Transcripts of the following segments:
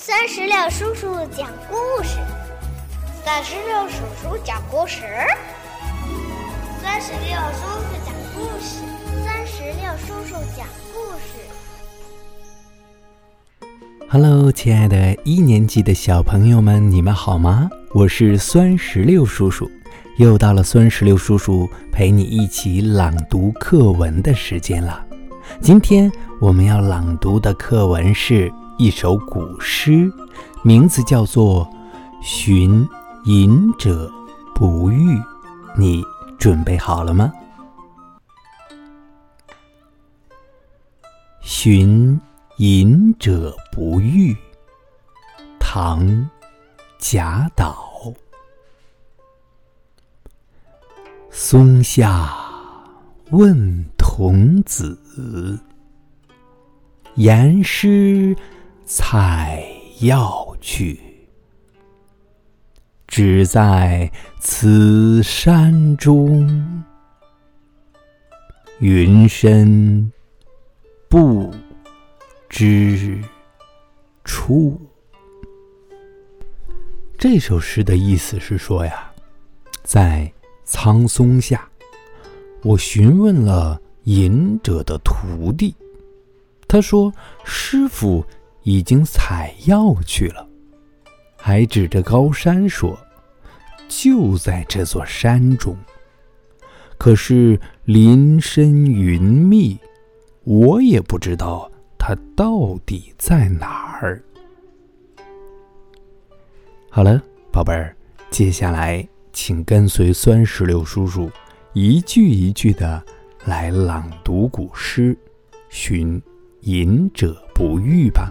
三十六叔叔讲故事，三十六叔叔讲故事，三十六叔叔讲故事，三十六叔叔讲故事。Hello，亲爱的一年级的小朋友们，你们好吗？我是酸石榴叔叔，又到了酸石榴叔叔陪你一起朗读课文的时间了。今天我们要朗读的课文是。一首古诗，名字叫做《寻隐者不遇》，你准备好了吗？《寻隐者不遇》，唐·贾岛。松下问童子，言师。采药去，只在此山中。云深不知处。这首诗的意思是说呀，在苍松下，我询问了隐者的徒弟，他说：“师傅。”已经采药去了，还指着高山说：“就在这座山中。”可是林深云密，我也不知道它到底在哪儿。好了，宝贝儿，接下来请跟随酸石榴叔叔一句一句的来朗读古诗《寻隐者不遇》吧。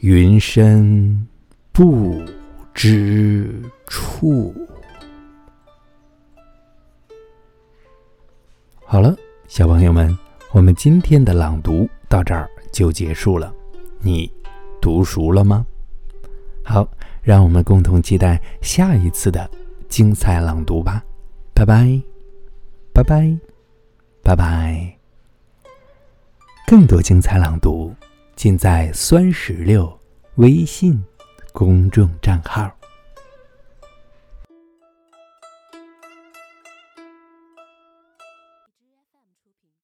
云深不知处。好了，小朋友们，我们今天的朗读到这儿就结束了。你读熟了吗？好，让我们共同期待下一次的精彩朗读吧。拜拜，拜拜，拜拜。更多精彩朗读。尽在酸石榴微信公众账号。